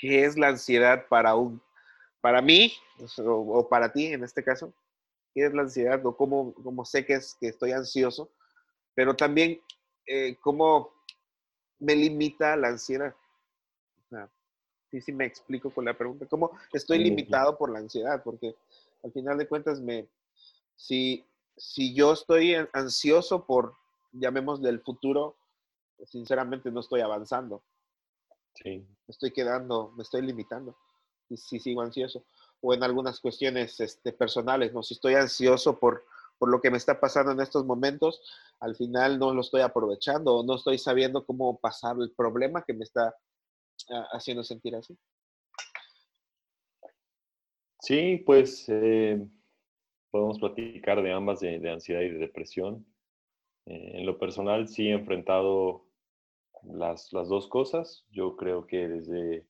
qué es la ansiedad para un, para mí, o, para ti en este caso, qué es la ansiedad o cómo, cómo sé que, es, que estoy ansioso, pero también eh, cómo me limita la ansiedad. sí, sí me explico con la pregunta, ¿cómo estoy limitado por la ansiedad? Porque al final de cuentas, me, si, si yo estoy ansioso por, llamémosle el futuro, sinceramente no estoy avanzando. Sí. Me estoy quedando, me estoy limitando. Y si sigo ansioso. O en algunas cuestiones este, personales, ¿no? Si estoy ansioso por, por lo que me está pasando en estos momentos, al final no lo estoy aprovechando o no estoy sabiendo cómo pasar el problema que me está ah, haciendo sentir así. Sí, pues eh, podemos platicar de ambas, de, ansiedad y de depresión. Eh, en lo personal sí he enfrentado las, las, dos cosas. Yo creo que desde,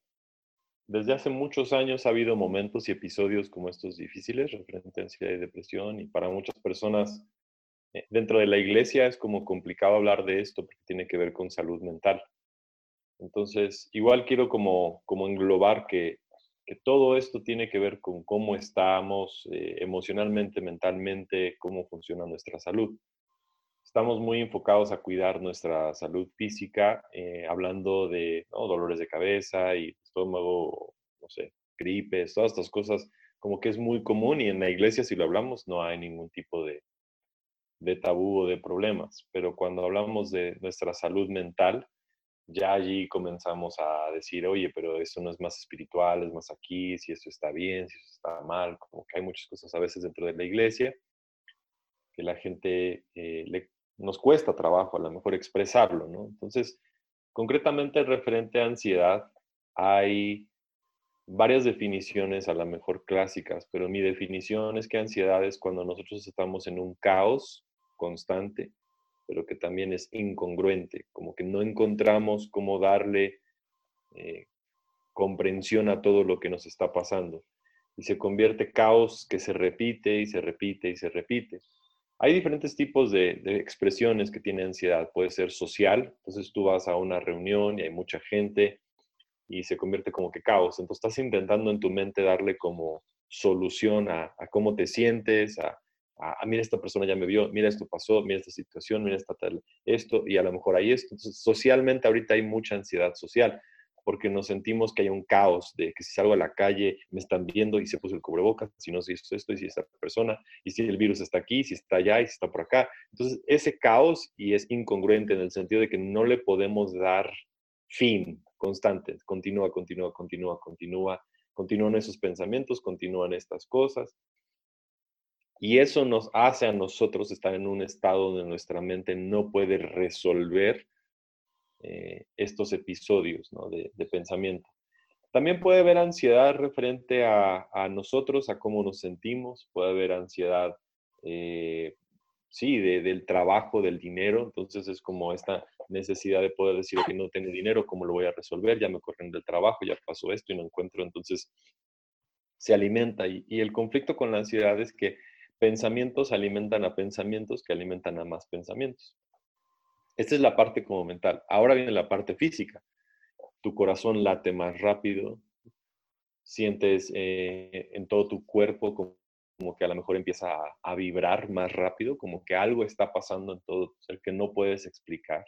desde hace muchos años ha habido momentos y episodios como estos difíciles referente a ansiedad depresión y para muchas personas eh, dentro de la iglesia es como complicado hablar de esto porque tiene que ver con salud mental. Entonces, igual quiero como, como englobar que que todo esto tiene que ver con cómo estamos eh, emocionalmente, mentalmente, cómo funciona nuestra salud. Estamos muy enfocados a cuidar nuestra salud física, eh, hablando de dolores de cabeza y estómago, no sé, gripes, todas estas cosas, como que es muy común y en la iglesia si lo hablamos no hay ningún tipo de, de tabú o de problemas, pero cuando hablamos de nuestra salud mental, ya allí comenzamos a decir, oye, pero eso no es más espiritual, es más aquí, si eso está bien, si eso está mal, como que hay muchas cosas a veces dentro de la iglesia que la gente eh, le, nos cuesta trabajo a lo mejor expresarlo, ¿no? Entonces, concretamente referente a ansiedad, hay varias definiciones a lo mejor clásicas, pero mi definición es que ansiedad es cuando nosotros estamos en un caos constante, pero que también es incongruente, como que no encontramos cómo darle eh, comprensión a todo lo que nos está pasando. Y se convierte caos que se repite y se repite y se repite. Hay diferentes tipos de, expresiones que tiene ansiedad. Puede ser social, entonces tú vas a una reunión y hay mucha gente y se convierte como que caos. Entonces estás intentando en tu mente darle como solución a, a cómo te sientes, a, ah, mira, esta persona ya me vio, mira, esto pasó, mira esta situación, mira esta tal, esto, y a lo mejor hay esto. Entonces, socialmente ahorita hay mucha ansiedad social, porque nos sentimos que hay un caos de que si salgo a la calle me están viendo y se puso el cubrebocas, si no, si esto, esto, y si esta persona, y si el virus está aquí, si está allá, y si está por acá. Entonces, ese caos y es incongruente en el sentido de que no le podemos dar fin constante, continúa, continúa, continúa, continúa, continúan esos pensamientos, continúan estas cosas. Y eso nos hace a nosotros estar en un estado donde nuestra mente no puede resolver eh, estos episodios de, pensamiento. También puede haber ansiedad referente a, nosotros, a cómo nos sentimos, puede haber ansiedad, eh, sí, del trabajo, del dinero, entonces es como esta necesidad de poder decir que no tengo dinero, ¿cómo lo voy a resolver? Ya me corren del trabajo, ya pasó esto y no encuentro, entonces se alimenta. y el conflicto con la ansiedad es que pensamientos alimentan a pensamientos que alimentan a más pensamientos. Esta es la parte como mental. Ahora viene la parte física. Tu corazón late más rápido, sientes eh, en todo tu cuerpo como, que a lo mejor empieza a, vibrar más rápido, como que algo está pasando en todo el ser que no puedes explicar.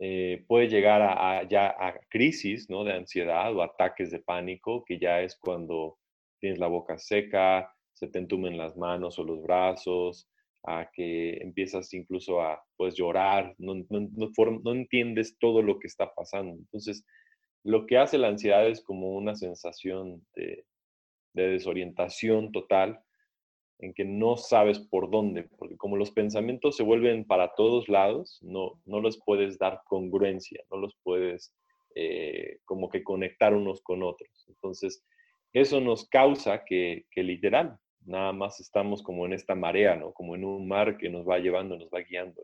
Eh, puede llegar a, ya a crisis ¿no? de ansiedad o ataques de pánico, que ya es cuando tienes la boca seca, se te entumen las manos o los brazos, a que empiezas incluso a pues, llorar, no, no, entiendes todo lo que está pasando. Entonces, lo que hace la ansiedad es como una sensación de, desorientación total, en que no sabes por dónde, porque como los pensamientos se vuelven para todos lados, no, no los puedes dar congruencia, no los puedes eh, como que conectar unos con otros. Entonces, eso nos causa que, que literal nada más estamos como en esta marea, ¿no? Como en un mar que nos va llevando, nos va guiando.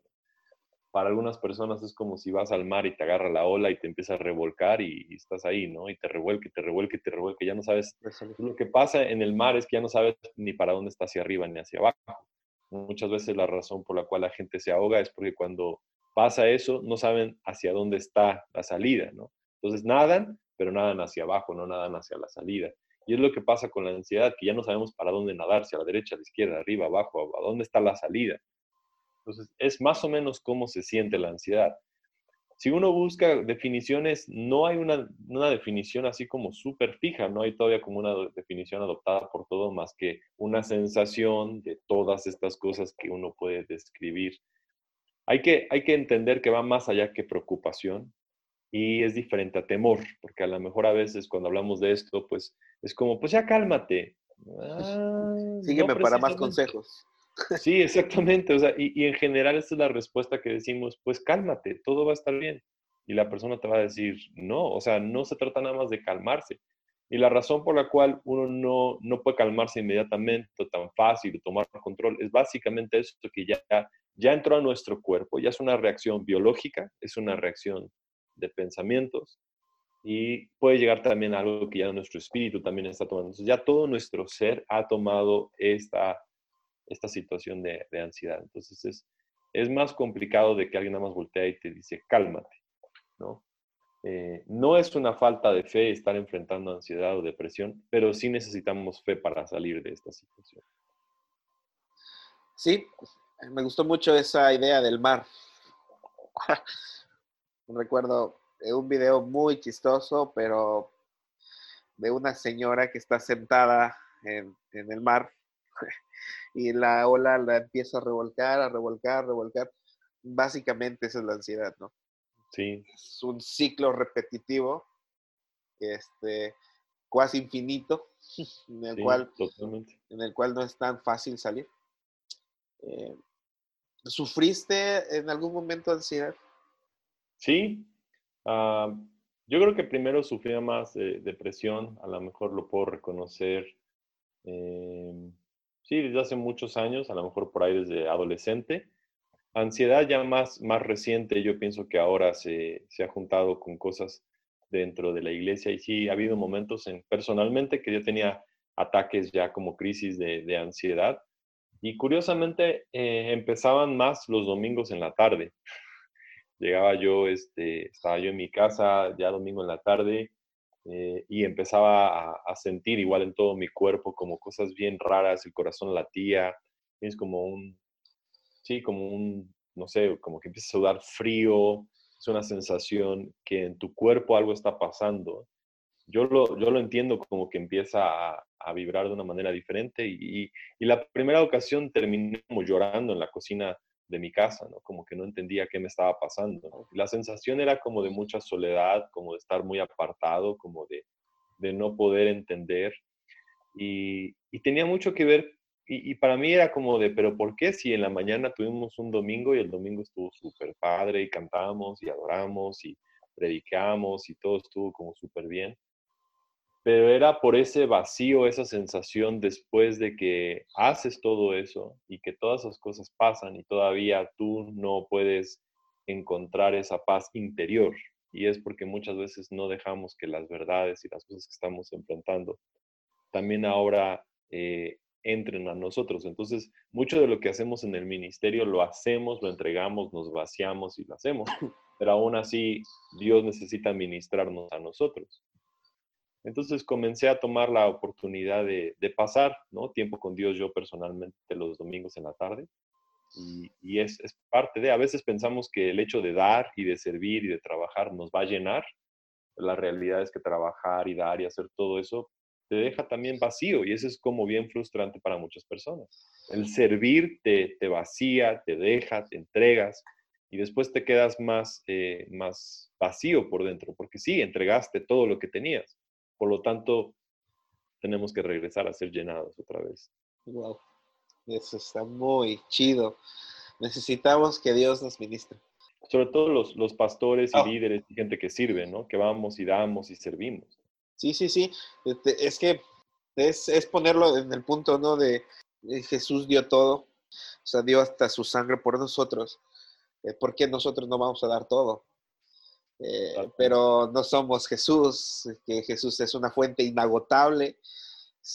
Para algunas personas es como si vas al mar y te agarra la ola y te empieza a revolcar y, estás ahí, ¿no? Y te revuelque, te revuelque, te revuelque, ya no sabes. Lo que pasa en el mar es que ya no sabes ni para dónde está hacia arriba ni hacia abajo. Muchas veces la razón por la cual la gente se ahoga es porque cuando pasa eso no saben hacia dónde está la salida, ¿no? Entonces nadan, pero nadan hacia abajo, no nadan hacia la salida. Y es lo que pasa con la ansiedad, que ya no sabemos para dónde nadar, si a la derecha, a la izquierda, arriba, abajo, a dónde está la salida. Entonces, es más o menos cómo se siente la ansiedad. Si uno busca definiciones, no hay una, definición así como súper fija, no hay todavía como una definición adoptada por todo más que una sensación de todas estas cosas que uno puede describir. Hay que entender que va más allá que preocupación, y es diferente a temor, porque a lo mejor a veces cuando hablamos de esto, pues es como, pues ya cálmate. Ah, Sígueme para más consejos. Sí, exactamente. O sea, y, y, en general esta es la respuesta que decimos, pues cálmate, todo va a estar bien. Y la persona te va a decir, no, o sea, no se trata nada más de calmarse. Y la razón por la cual uno no, no puede calmarse inmediatamente o tan fácil o tomar control es básicamente esto que ya, ya entró a nuestro cuerpo, ya es una reacción biológica, es una reacción de pensamientos y puede llegar también a algo que ya nuestro espíritu también está tomando. Entonces ya todo nuestro ser ha tomado esta, esta situación de, ansiedad. Entonces es, es más complicado de que alguien nada más voltea y te dice, cálmate, ¿no? Eh, no es una falta de fe estar enfrentando ansiedad o depresión, pero sí necesitamos fe para salir de esta situación. Sí, me gustó mucho esa idea del mar. recuerdo un video muy chistoso, pero de una señora que está sentada en, el mar y la ola la empieza a revolcar, a revolcar, a revolcar. Básicamente esa es la ansiedad, ¿no? Sí. Es un ciclo repetitivo, este, casi infinito, en el, cual, en el cual no es tan fácil salir. Eh, ¿Sufriste en algún momento ansiedad? Sí, ah, yo creo que primero sufría más depresión, a lo mejor lo puedo reconocer, em, sí, desde hace muchos años, a lo mejor por ahí desde adolescente. Ansiedad ya más, más reciente, yo pienso que ahora se, se ha juntado con cosas dentro de la iglesia y sí, ha habido momentos en, personalmente que yo tenía ataques ya como crisis de, de ansiedad y curiosamente eh, empezaban más los domingos en la tarde llegaba yo, este, estaba yo en mi casa ya domingo en la tarde eh, y empezaba a, sentir igual en todo mi cuerpo como cosas bien raras, el corazón latía, es como un, sí, como un, no sé, como que empieza a sudar frío, es una sensación que en tu cuerpo algo está pasando. Yo lo, yo lo entiendo como que empieza a, vibrar de una manera diferente y, y, la primera ocasión terminé como llorando en la cocina de mi casa, ¿no? Como que no entendía qué me estaba pasando. La sensación era como de mucha soledad, como de estar muy apartado, como de, de no poder entender. Y, y, tenía mucho que ver, y, y, para mí era como de, pero ¿por qué si en la mañana tuvimos un domingo y el domingo estuvo súper padre y cantamos y adoramos y predicamos y todo estuvo como súper bien? Pero era por ese vacío, esa sensación después de que haces todo eso y que todas esas cosas pasan y todavía tú no puedes encontrar esa paz interior. Y es porque muchas veces no dejamos que las verdades y las cosas que estamos enfrentando también ahora eh, entren a nosotros. Entonces, mucho de lo que hacemos en el ministerio lo hacemos, lo entregamos, nos vaciamos y lo hacemos. Pero aún así, Dios necesita ministrarnos a nosotros. Entonces comencé a tomar la oportunidad de, pasar ¿no? tiempo con Dios yo personalmente los domingos en la tarde. Y, es, parte de, a veces pensamos que el hecho de dar y de servir y de trabajar nos va a llenar. La realidad es que trabajar y dar y hacer todo eso te deja también vacío y eso es como bien frustrante para muchas personas. El servir te, vacía, te deja, te entregas y después te quedas más, eh, más vacío por dentro, porque sí, entregaste todo lo que tenías, por lo tanto, tenemos que regresar a ser llenados otra vez. Wow, eso está muy chido. Necesitamos que Dios nos ministre. Sobre todo los, los pastores y oh. líderes y gente que sirve, ¿no? Que vamos y damos y servimos. Sí, sí, sí. Este, es que es, es ponerlo en el punto, ¿no? De, Jesús dio todo, o sea, dio hasta su sangre por nosotros. Eh, ¿Por qué nosotros no vamos a dar todo? Eh, pero no somos Jesús, que Jesús es una fuente inagotable.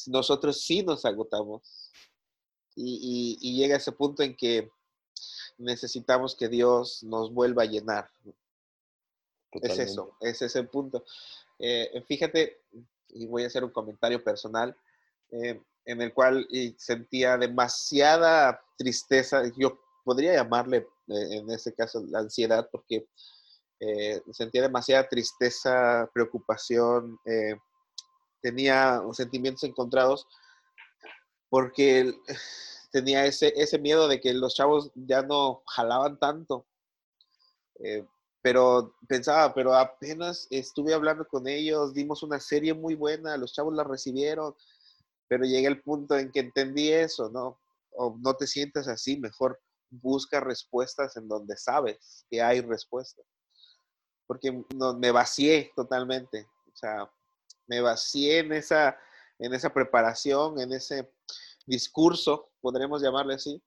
Nosotros sí nos agotamos. Y, llega ese punto en que necesitamos que Dios nos vuelva a llenar. Es eso, es ese punto. Eh, fíjate, y voy a hacer un comentario personal, eh, en el cual sentía demasiada tristeza, yo podría llamarle eh, en este caso la ansiedad, porque sentía demasiada tristeza, preocupación, tenía sentimientos encontrados, porque tenía ese, ese miedo de que los chavos ya no jalaban tanto. Eh, pero pensaba, pero apenas estuve hablando con ellos, dimos una serie muy buena, los chavos la recibieron, pero llegué al punto en que entendí eso, ¿no? O no te sientas así, mejor busca respuestas en donde sabes que hay respuestas. Porque no, me vacié totalmente, o sea, me vacié en esa, en esa preparación, en ese discurso, podremos llamarle así,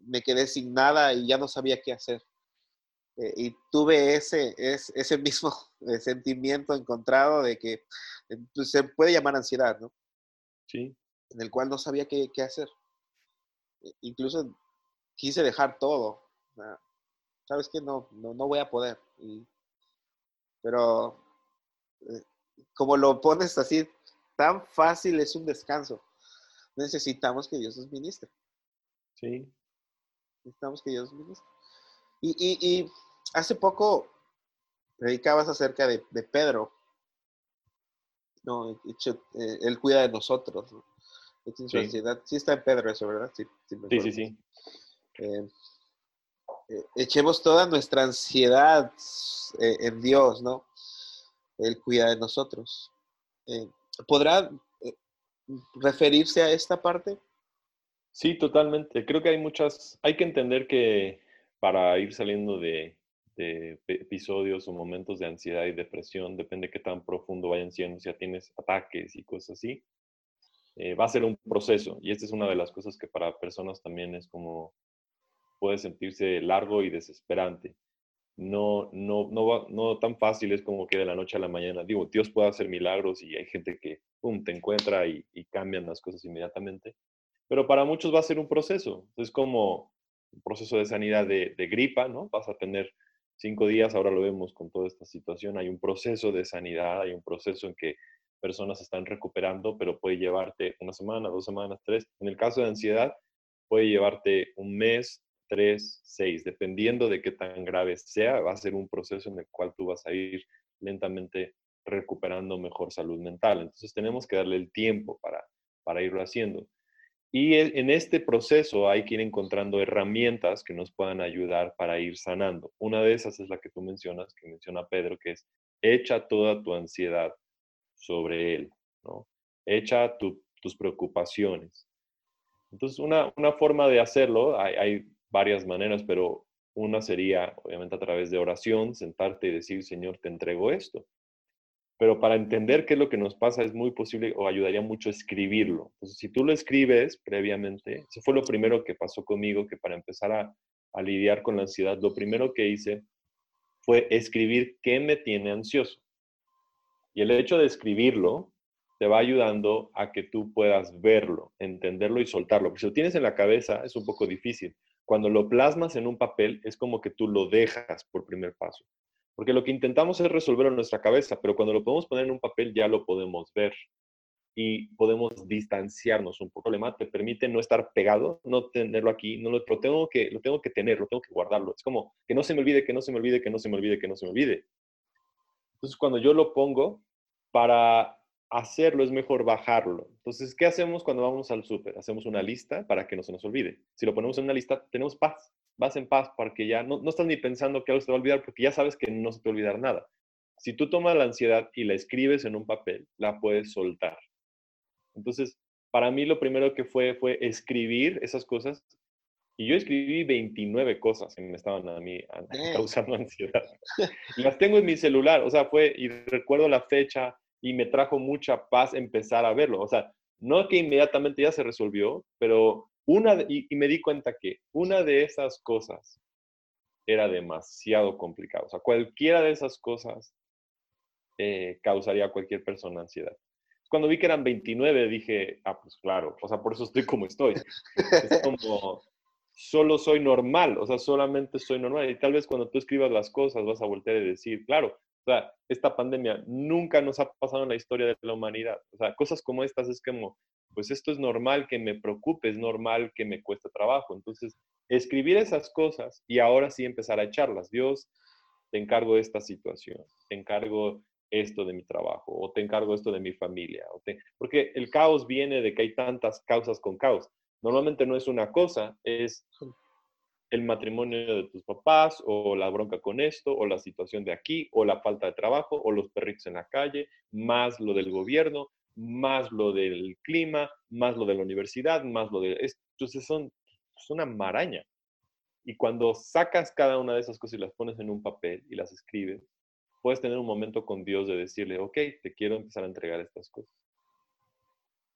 me quedé sin nada y ya no sabía qué hacer. Eh, y tuve ese, ese, mismo eh, sentimiento encontrado de que eh, pues, se puede llamar ansiedad, ¿no? Sí. En el cual no sabía qué, qué hacer. incluso quise dejar todo. ¿Sabes qué? No, no, no voy a poder. Pero como lo pones así, tan fácil es un descanso necesitamos que Dios nos ministre. Sí. Necesitamos que Dios nos ministre. Y, hace poco predicabas acerca de, Pedro. No, eh, él cuida de nosotros. ¿no? Sí. está en Pedro eso, ¿verdad? Sí, sí, sí. Eh, eh, echemos toda nuestra ansiedad en Dios, ¿no? Él cuida de nosotros. ¿Podrá referirse a esta parte? Sí, totalmente. Creo que hay muchas, hay que entender que para ir saliendo de, episodios o momentos de ansiedad y depresión, depende de qué tan profundo vayan siendo, si ya tienes ataques y cosas así, eh, va a ser un proceso. Y esta es una de las cosas que para personas también es como, puede sentirse largo y desesperante no, no, no, no tan fácil es como que de la noche a la mañana. Digo, Dios puede hacer milagros y hay gente que, pum, te encuentra y, cambian las cosas inmediatamente. Pero para muchos va a ser un proceso. Es como un proceso de sanidad de, gripa, ¿no? Vas a tener cinco días, ahora lo vemos con toda esta situación. Hay un proceso de sanidad, hay un proceso en que personas están recuperando, pero puede llevarte una semana, dos semanas, tres. En el caso de ansiedad, puede llevarte un mes, 3, 6, dependiendo de qué tan grave sea, va a ser un proceso en el cual tú vas a ir lentamente recuperando mejor salud mental. Entonces tenemos que darle el tiempo para, para irlo haciendo. Y e, en este proceso hay que ir encontrando herramientas que nos puedan ayudar para ir sanando. Una de esas es la que tú mencionas, que menciona Pedro, que es echa toda tu ansiedad sobre él, ¿no? Echa tus preocupaciones. Entonces, una, una, forma de hacerlo, hay, hay varias maneras, pero una sería, obviamente, a través de oración, sentarte y decir, Señor, te entrego esto. Pero para entender qué es lo que nos pasa es muy posible o ayudaría mucho escribirlo. Si tú lo escribes previamente, eso fue lo primero que pasó conmigo, que para empezar a, a lidiar con la ansiedad, lo primero que hice fue escribir qué me tiene ansioso. Y el hecho de escribirlo te va ayudando a que tú puedas verlo, entenderlo y soltarlo. Porque si lo tienes en la cabeza es un poco difícil. Cuando lo plasmas en un papel, es como que tú lo dejas por primer paso. Porque lo que intentamos es resolverlo en nuestra cabeza, pero cuando lo podemos poner en un papel ya lo podemos ver y podemos distanciarnos un poco. Problema te permite no estar pegado, no tenerlo aquí, no lo, tengo que, lo tengo que tener, lo tengo que guardarlo. Es como que no se me olvide, que no se me olvide, que no se me olvide, que no se me olvide. Entonces, cuando yo lo pongo, para hacerlo es mejor bajarlo. Entonces, ¿qué hacemos cuando vamos al súper? Hacemos una lista para que no se nos olvide. Si lo ponemos en una lista, tenemos paz. Vas en paz porque ya no, no estás ni pensando que algo se te va a olvidar porque ya sabes que no se te va a olvidar nada. Si tú tomas la ansiedad y la escribes en un papel, la puedes soltar. Entonces, para mí lo primero que fue fue escribir esas cosas y yo escribí 29 cosas que me estaban a mí causando ansiedad. Y las tengo en mi celular, o sea, fue, y recuerdo la fecha, y me trajo mucha paz empezar a verlo. O sea, no que inmediatamente ya se resolvió, pero una, y, me di cuenta que una de esas cosas era demasiado complicado. O sea, cualquiera de esas cosas eh, causaría a cualquier persona ansiedad. Cuando vi que eran 29, dije, ah, pues claro, o sea, por eso estoy como estoy. Es como, solo soy normal, o sea, solamente soy normal. Y tal vez cuando tú escribas las cosas vas a voltear y decir, claro, O sea, esta pandemia nunca nos ha pasado en la historia de la humanidad. O sea, cosas como estas es como, pues esto es normal que me preocupe, es normal que me cueste trabajo. Entonces, escribir esas cosas y ahora sí empezar a echarlas. Dios, te encargo esta situación, te encargo esto de mi trabajo, o te encargo esto de mi familia. O Porque el caos viene de que hay tantas causas con caos. Normalmente no es una cosa, es el matrimonio de tus papás, o la bronca con esto, o la situación de aquí, o la falta de trabajo, o los perritos en la calle, más lo del gobierno, más lo del clima, más lo de la universidad, más lo de... Entonces son, es una maraña. Y cuando sacas cada una de esas cosas y las pones en un papel y las escribes, puedes tener un momento con Dios de decirle, ok, te quiero empezar a entregar estas cosas.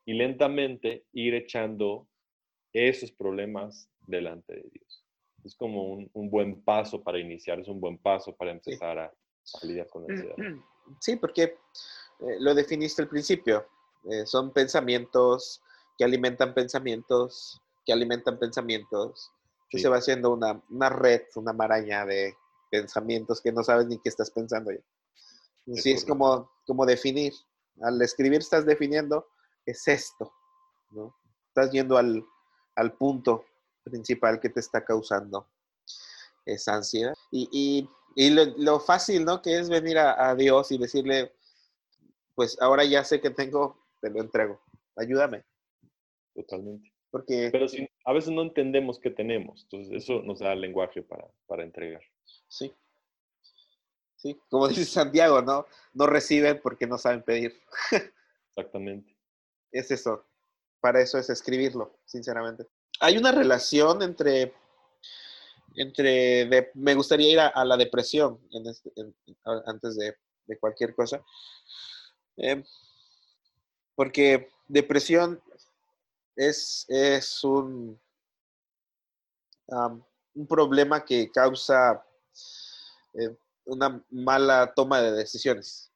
Y lentamente ir echando esos problemas delante de Dios es como un, buen paso para iniciar, es un buen paso para empezar a, lidiar con la ansiedad. Sí, porque eh, lo definiste al principio. Eh, son pensamientos que alimentan pensamientos, que alimentan pensamientos. que Se va haciendo una, una, red, una maraña de pensamientos que no sabes ni qué estás pensando ya. Sí, es como, como definir. Al escribir estás definiendo, es esto, ¿no? Estás yendo al, al punto principal que te está causando esa ansiedad. Y, lo, fácil, ¿no? Que es venir a, Dios y decirle, pues ahora ya sé que tengo, te lo entrego, ayúdame. Totalmente. Porque, Pero si, a veces no entendemos qué tenemos, entonces eso nos da el lenguaje para, para entregar. Sí. Sí, como dice Santiago, ¿no? No reciben porque no saben pedir. Exactamente. Es eso. Para eso es escribirlo, sinceramente hay una relación entre, entre me gustaría ir a, la depresión este, antes de, cualquier cosa, eh, porque depresión es, es un, un problema que causa eh, una mala toma de decisiones.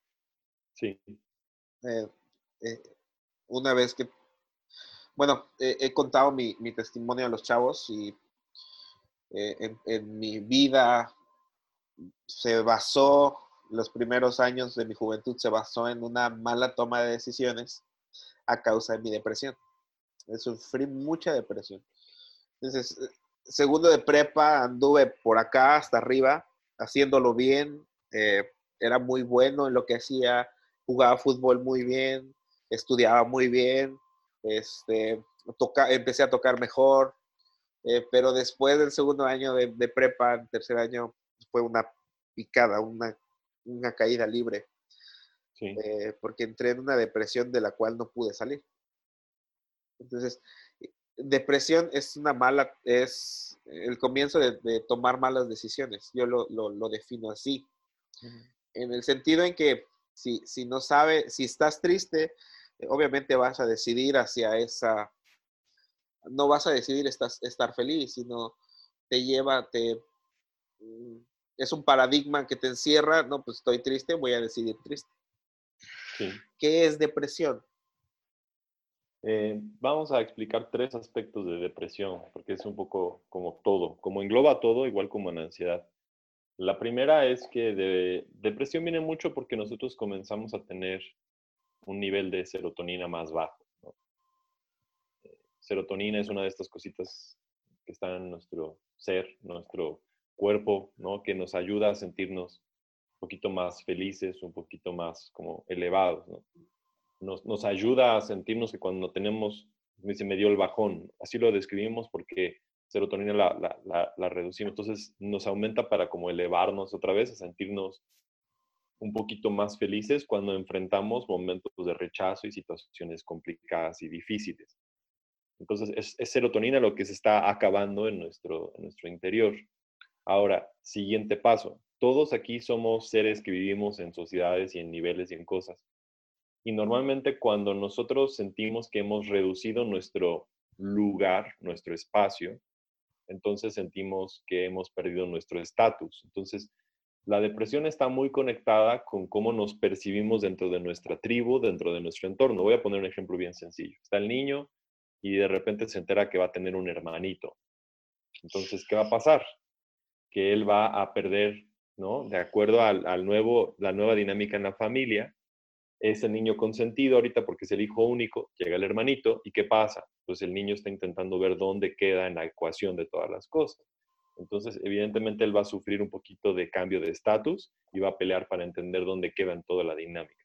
Sí. Eh, una vez que bueno, he contado mi, testimonio a los chavos y eh, en, mi vida se basó, los primeros años de mi juventud se basó en una mala toma de decisiones a causa de mi depresión. Sufrí mucha depresión. Entonces, eh, segundo de prepa, anduve por acá hasta arriba, haciéndolo bien. Eh, era muy bueno en lo que hacía, jugaba fútbol muy bien, estudiaba muy bien, este, toca, empecé a tocar mejor, eh, pero después del segundo año de, prepa, tercer año, fue una picada, una, una caída libre. Eh, porque entré en una depresión de la cual no pude salir. Entonces, depresión es una mala, es el comienzo de, tomar malas decisiones. Yo lo, lo, defino así. En el sentido en que si, si no sabe, si estás triste, obviamente vas a decidir hacia esa, no vas a decidir estar, estar feliz, sino te lleva, te, mm, es un paradigma que te encierra, no, pues estoy triste, voy a decidir triste. ¿Qué es depresión? Eh, vamos a explicar tres aspectos de depresión, porque es un poco como todo, como engloba todo, igual como en ansiedad. La primera es que de, depresión viene mucho porque nosotros comenzamos a tener un nivel de serotonina más bajo. Eh, serotonina es una de estas cositas que están en nuestro ser, nuestro cuerpo, ¿no? que nos ayuda a sentirnos un poquito más felices, un poquito más como elevados. Nos, nos, ayuda a sentirnos que cuando tenemos, se me dio el bajón, así lo describimos porque serotonina la, la, la, la reducimos, entonces nos aumenta para como elevarnos otra vez, a sentirnos un poquito más felices cuando enfrentamos momentos de rechazo y situaciones complicadas y difíciles. Entonces, es, serotonina lo que se está acabando en nuestro, en nuestro interior. Ahora, siguiente paso. Todos aquí somos seres que vivimos en sociedades y en niveles y en cosas. Y normalmente cuando nosotros sentimos que hemos reducido nuestro lugar, nuestro espacio, entonces sentimos que hemos perdido nuestro estatus. Entonces, la depresión está muy conectada con cómo nos percibimos dentro de nuestra tribu, dentro de nuestro entorno. Voy a poner un ejemplo bien sencillo. Está el niño y de repente se entera que va a tener un hermanito. Entonces, ¿qué va a pasar? Que él va a perder ¿no? De acuerdo al, nuevo, la nueva dinámica en la familia, es el niño consentido ahorita porque es el hijo único, llega el hermanito, ¿y qué pasa? Pues el niño está intentando ver dónde queda en la ecuación de todas las cosas. Entonces, evidentemente, él va a sufrir un poquito de cambio de estatus y va a pelear para entender dónde queda en toda la dinámica.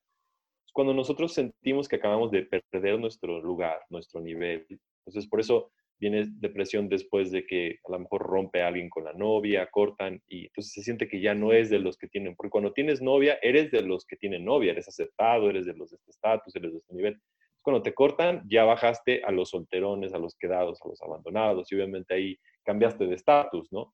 Cuando nosotros sentimos que acabamos de perder nuestro lugar, nuestro nivel, entonces por eso viene depresión después de que a lo mejor rompe a alguien con la novia, cortan y entonces se siente que ya no es de los que tienen, porque cuando tienes novia, eres de los que tienen novia, eres aceptado, eres de los de este estatus, eres de este nivel. Cuando te cortan, ya bajaste a los solterones, a los quedados, a los abandonados y obviamente ahí cambiaste de estatus, ¿no?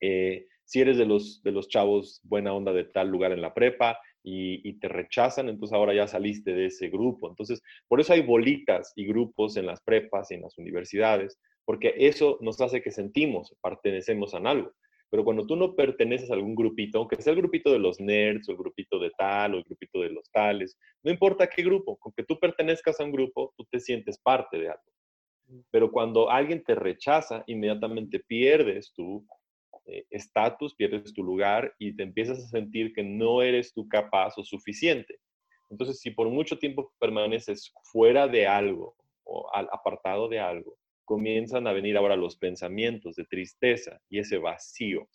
Eh, si eres de los, de los chavos buena onda de tal lugar en la prepa, y, te rechazan, entonces ahora ya saliste de ese grupo. Entonces, por eso hay bolitas y grupos en las prepas y en las universidades, porque eso nos hace que sentimos, pertenecemos a algo. Pero cuando tú no perteneces a algún grupito, aunque sea el grupito de los nerds o el grupito de tal o el grupito de los tales, no importa qué grupo, con que tú pertenezcas a un grupo, tú te sientes parte de algo. Pero cuando alguien te rechaza, inmediatamente pierdes tú eh, estatus, pierdes tu lugar y te empiezas a sentir que no eres tú capaz o suficiente. Entonces, si por mucho tiempo permaneces fuera de algo o al apartado de algo, comienzan a venir ahora los pensamientos de tristeza y ese vacío.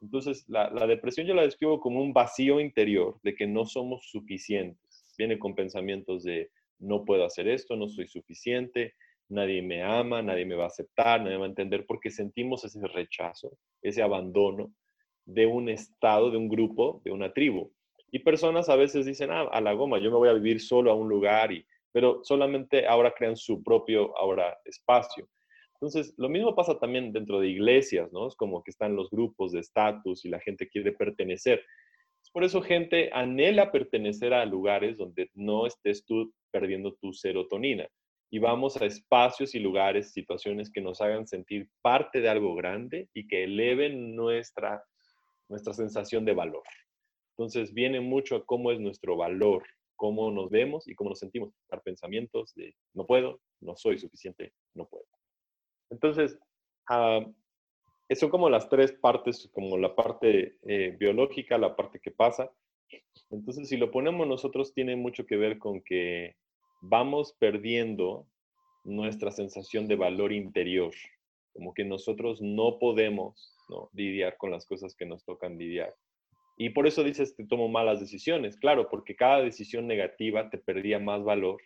Entonces, la, depresión yo la describo como un vacío interior de que no somos suficientes. Viene con pensamientos de no puedo hacer esto, no soy suficiente, nadie me ama, nadie me va a aceptar, nadie va a entender, porque sentimos ese rechazo, ese abandono de un estado, de un grupo, de una tribu. Y personas a veces dicen, ah, a la goma, yo me voy a vivir solo a un lugar, y, pero solamente ahora crean su propio ahora espacio. Entonces, lo mismo pasa también dentro de iglesias, ¿no? Es como que están los grupos de estatus y la gente quiere pertenecer. Por eso gente anhela pertenecer a lugares donde no estés tú perdiendo tu serotonina y vamos a espacios y lugares, situaciones que nos hagan sentir parte de algo grande y que eleven nuestra, nuestra sensación de valor. Entonces viene mucho a cómo es nuestro valor, cómo nos vemos y cómo nos sentimos. Dar pensamientos de no puedo, no soy suficiente, no puedo. Entonces, uh, son como las tres partes, como la parte eh, biológica, la parte que pasa. Entonces, si lo ponemos nosotros, tiene mucho que ver con que vamos perdiendo nuestra sensación de valor interior, como que nosotros no podemos lidiar con las cosas que nos tocan lidiar. Y por eso dices que tomo malas decisiones, claro, porque cada decisión negativa te perdía más valor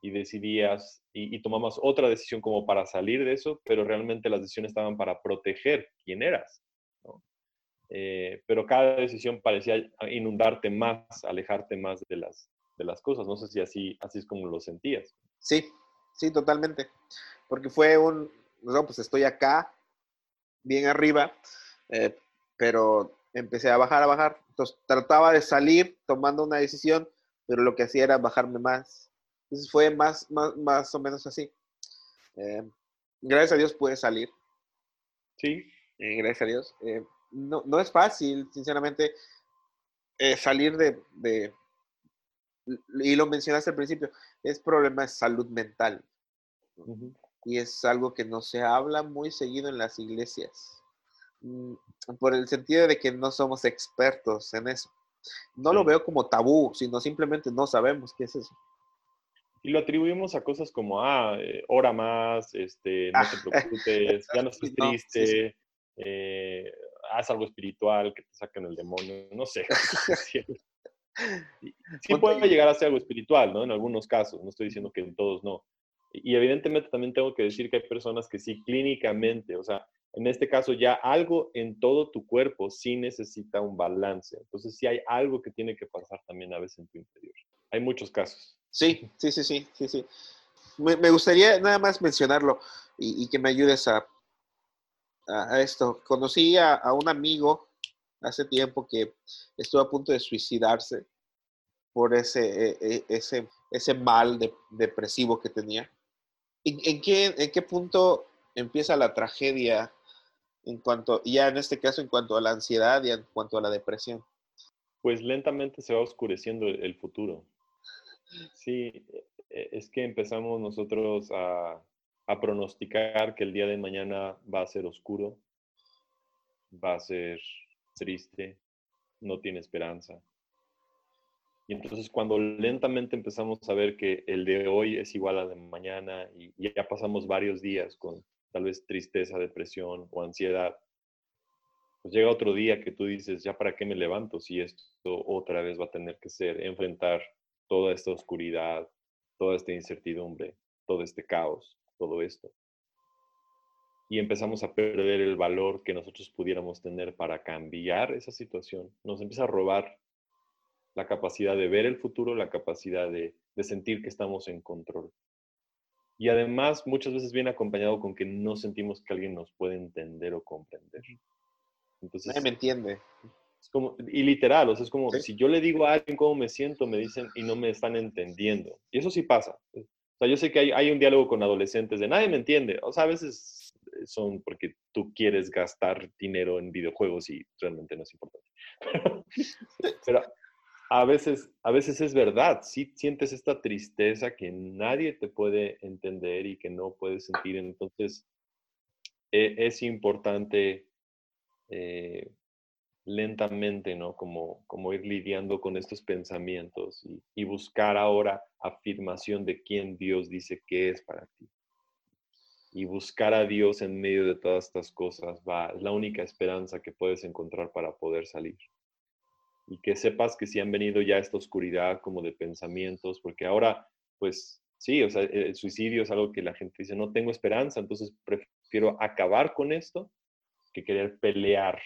y decidías y, y tomabas otra decisión como para salir de eso, pero realmente las decisiones estaban para proteger quién eras. Eh, pero cada decisión parecía inundarte más, alejarte más de las, de las cosas. No sé si así, así es como lo sentías. Sí, sí, totalmente. Porque fue un, no, pues estoy acá, bien arriba, eh, pero empecé a bajar, a bajar. Entonces trataba de salir tomando una decisión, pero lo que hacía era bajarme más. Entonces fue más, más, más o menos así. Eh, gracias a Dios pude salir. Sí. Eh, gracias a Dios. no, no, es fácil, sinceramente, salir de, y lo mencionaste al principio, es problema de salud mental. Y es algo que no se habla muy seguido en las iglesias, por el sentido de que no somos expertos en eso. No lo veo como tabú, sino simplemente no sabemos qué es eso. Y lo atribuimos a cosas como, ah, eh, ora más, este, no te preocupes, ya no estés triste, eh, haz algo espiritual, que te saquen el demonio, no sé. Sí puede llegar a ser algo espiritual, ¿no? En algunos casos, no estoy diciendo que en todos no. Y evidentemente también tengo que decir que hay personas que sí clínicamente, o sea, en este caso ya algo en todo tu cuerpo sí necesita un balance. Entonces sí hay algo que tiene que pasar también a veces en tu interior. Hay muchos casos. Sí, sí, sí, sí, sí, sí. Me, gustaría nada más mencionarlo y, que me ayudes a, a, esto. Conocí a, a un amigo hace tiempo que estuvo a punto de suicidarse por ese, e, e, ese, ese mal depresivo que tenía. ¿En, qué, ¿En qué punto empieza la tragedia en cuanto, ya en este caso, en cuanto a la ansiedad y en cuanto a la depresión? Pues lentamente se va oscureciendo el futuro. Sí, e, es que empezamos nosotros a, a pronosticar que el día de mañana va a ser oscuro, va a ser triste, no tiene esperanza. Y entonces cuando lentamente empezamos a ver que el de hoy es igual al de mañana y ya pasamos varios días con tal vez tristeza, depresión o ansiedad, pues llega otro día que tú dices, ya para qué me levanto si esto otra vez va a tener que ser enfrentar toda esta oscuridad, toda esta incertidumbre, todo este caos, todo esto. Y empezamos a perder el valor que nosotros pudiéramos tener para cambiar esa situación. Nos empieza a robar la capacidad de ver el futuro, la capacidad de, de sentir que estamos en control. Y además muchas veces viene acompañado con que no sentimos que alguien nos puede entender o comprender. Entonces, Nadie me entiende. Es como, y literal, o sea, es como si yo le digo a alguien cómo me siento, me dicen y no me están entendiendo. Y eso sí pasa. O sea, yo sé que hay, hay un diálogo con adolescentes de nadie me entiende. O sea, a veces son porque tú quieres gastar dinero en videojuegos y realmente no es importante. Pero, a veces, a veces es verdad, sí sientes esta tristeza que nadie te puede entender y que no puedes sentir. Entonces, e, es importante eh, lentamente, ¿no? Como, como ir lidiando con estos pensamientos y, buscar ahora afirmación de quién Dios dice que es para ti. Y buscar a Dios en medio de todas estas cosas va, es la única esperanza que puedes encontrar para poder salir. Y que sepas que si han venido ya esta oscuridad como de pensamientos, porque ahora, pues sí, o sea, el suicidio es algo que la gente dice, no tengo esperanza, entonces prefiero acabar con esto que querer pelear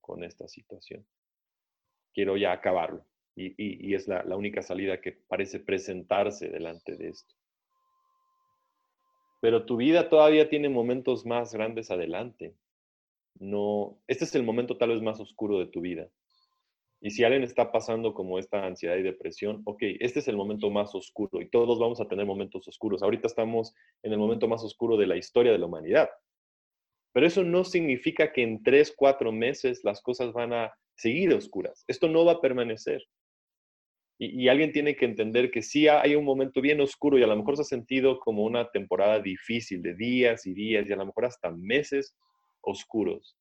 con esta situación. Quiero ya acabarlo. Y, es la, única salida que parece presentarse delante de esto. Pero tu vida todavía tiene momentos más grandes adelante. No, este es el momento tal vez más oscuro de tu vida. Y si alguien está pasando como esta ansiedad y depresión, ok, este es el momento más oscuro y todos vamos a tener momentos oscuros. Ahorita estamos en el momento más oscuro de la historia de la humanidad. Pero eso no significa que en tres, cuatro meses las cosas van a seguir oscuras. Esto no va a permanecer. Y, alguien tiene que entender que sí hay un momento bien oscuro y a lo mejor se ha sentido como una temporada difícil de días y días y a lo mejor hasta meses oscuros.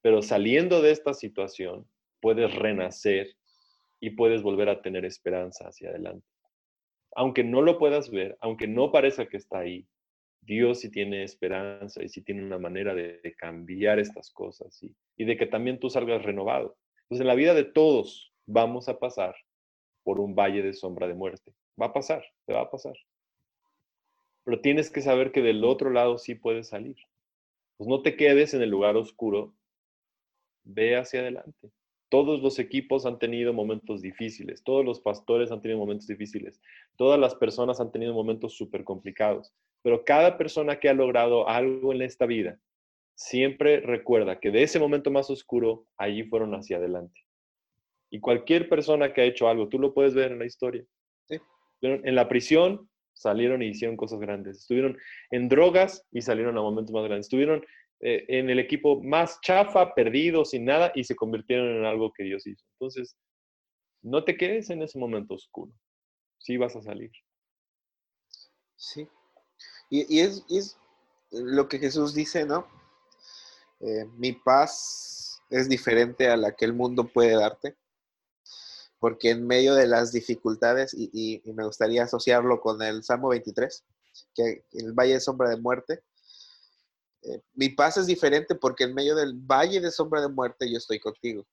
Pero saliendo de esta situación, puedes renacer y puedes volver a tener esperanza hacia adelante. Aunque no lo puedas ver, aunque no parezca que está ahí, Dios sí tiene esperanza y sí tiene una manera de, cambiar estas cosas y de que también tú salgas renovado. Entonces, en la vida de todos vamos a pasar por un valle de sombra de muerte. Va a pasar, te va a pasar. Pero tienes que saber que del otro lado sí puedes salir. Pues no te quedes en el lugar oscuro, ve hacia adelante. Todos los equipos han tenido momentos difíciles, todos los pastores han tenido momentos difíciles, todas las personas han tenido momentos súper complicados. Pero cada persona que ha logrado algo en esta vida siempre recuerda que de ese momento más oscuro, allí fueron hacia adelante. Y cualquier persona que ha hecho algo, tú lo puedes ver en la historia. En la prisión salieron y hicieron cosas grandes. Estuvieron en drogas y salieron a momentos más grandes. Estuvieron eh, en el equipo más chafa, perdido, sin nada, y se convirtieron en algo que Dios hizo. Entonces, no te quedes en ese momento oscuro. Sí vas a salir. Sí, y, es, lo que Jesús dice, ¿no? Eh, mi paz es diferente a la que el mundo puede darte, porque en medio de las dificultades, y, me gustaría asociarlo con el Salmo 23, que el valle de sombra de muerte, eh, mi paz es diferente porque en medio del valle de sombra de muerte yo estoy contigo.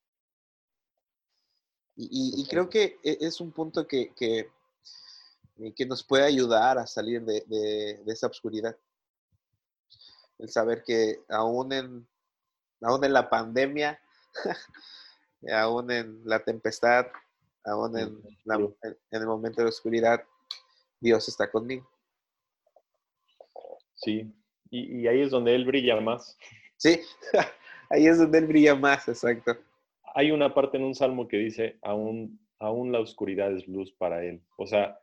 Y, creo que e, es un punto que, que nos puede ayudar a salir de, esa oscuridad. El saber que aún en, aún en la pandemia, aún en la tempestad, aún en, en, el momento de oscuridad, Dios está conmigo. Sí, y, ahí es donde Él brilla más. Sí, ahí es donde Él brilla más, exacto. Hay una parte en un salmo que dice, aún, aún la oscuridad es luz para Él. O sea,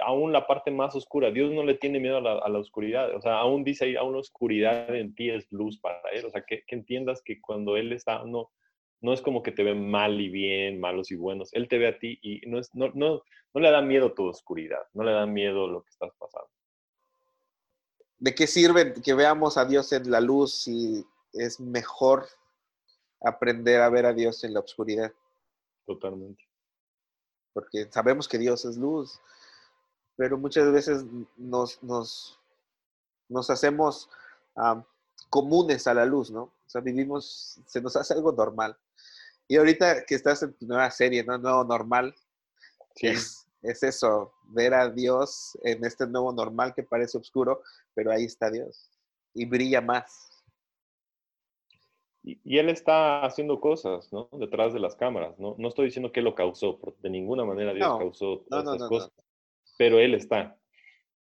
aún la parte más oscura. Dios no le tiene miedo a la, oscuridad. O sea, aún dice ahí, aún la oscuridad en ti es luz para Él. O sea, que, entiendas que cuando Él está, no, no es como que te ve mal y bien, malos y buenos. Él te ve a ti y no, es, no, no, no le da miedo tu oscuridad, no le da miedo lo que estás pasando. ¿De qué sirve que veamos a Dios en la luz si es mejor aprender a ver a Dios en la oscuridad. Totalmente. Porque sabemos que Dios es luz, pero muchas veces nos, nos, nos hacemos comunes a la luz, ¿no? O sea, vivimos, se nos hace algo normal. Y ahorita que estás en tu nueva serie, ¿no? Nuevo normal, es, es eso, ver a Dios en este nuevo normal que parece oscuro, pero ahí está Dios y brilla más. Y, él está haciendo cosas, ¿no? Detrás de las cámaras, ¿no? No estoy diciendo que él lo causó, de ninguna manera Dios causó todas esas cosas, pero él está.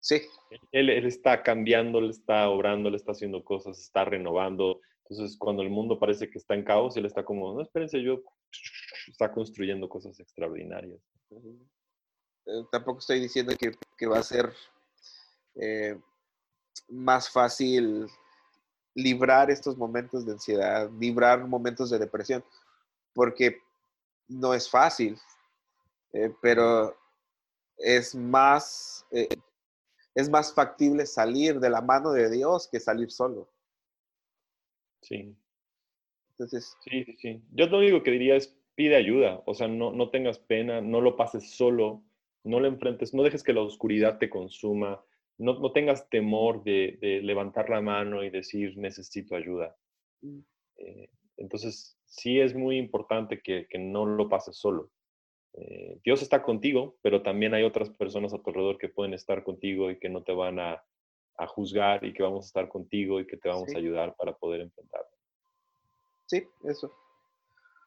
Sí. Él, él, está cambiando, él está obrando, él está haciendo cosas, está renovando. Entonces, cuando el mundo parece que está en caos, él está como, no, espérense, yo, está construyendo cosas extraordinarias. Eh, tampoco estoy diciendo que, que va a ser eh, más fácil librar estos momentos de ansiedad, librar momentos de depresión, porque no es fácil, eh, pero es más, eh, es más factible salir de la mano de Dios que salir solo. Sí. Entonces. Sí, sí, sí. Yo lo único que diría es pide ayuda, o sea, no, no tengas pena, no lo pases solo, no lo enfrentes, no dejes que la oscuridad te consuma, no, tengas temor de, levantar la mano y decir necesito ayuda. Mm. Eh, entonces, sí es muy importante que, no lo pases solo. Eh, Dios está contigo, pero también hay otras personas a tu alrededor que pueden estar contigo y que no te van a, juzgar y que vamos a estar contigo y que te vamos a ayudar para poder enfrentarlo. Sí, eso.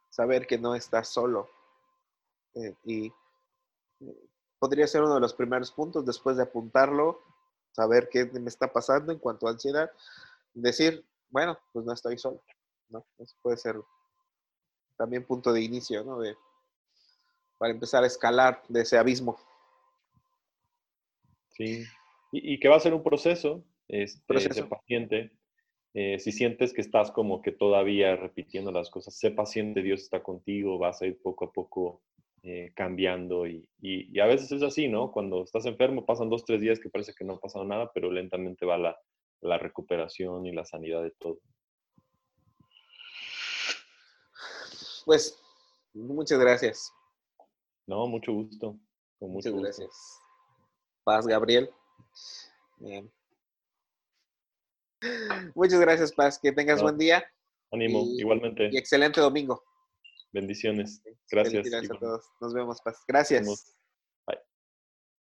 Saber que no estás solo. Eh, y podría ser uno de los primeros puntos después de apuntarlo, saber qué me está pasando en cuanto a ansiedad, decir, bueno, pues no estoy solo, ¿no? Eso puede ser también punto de inicio, ¿no? De, para empezar a escalar de ese abismo. Sí, y, que va a ser un proceso, este, proceso. de paciente. Eh, si sientes que estás como que todavía repitiendo las cosas, sé paciente, Dios está contigo, vas a ir poco a poco eh, cambiando y, a veces es así, ¿no? Cuando estás enfermo pasan dos, tres días que parece que no ha pasado nada, pero lentamente va la, la recuperación y la sanidad de todo. Pues, muchas gracias. No, mucho gusto. muchas gracias. Paz, Gabriel. Muchas gracias, Paz. Que tengas buen día. Ánimo, igualmente. Y excelente domingo. Bendiciones. Gracias. Gracias a todos. Nos vemos, Paz. Gracias.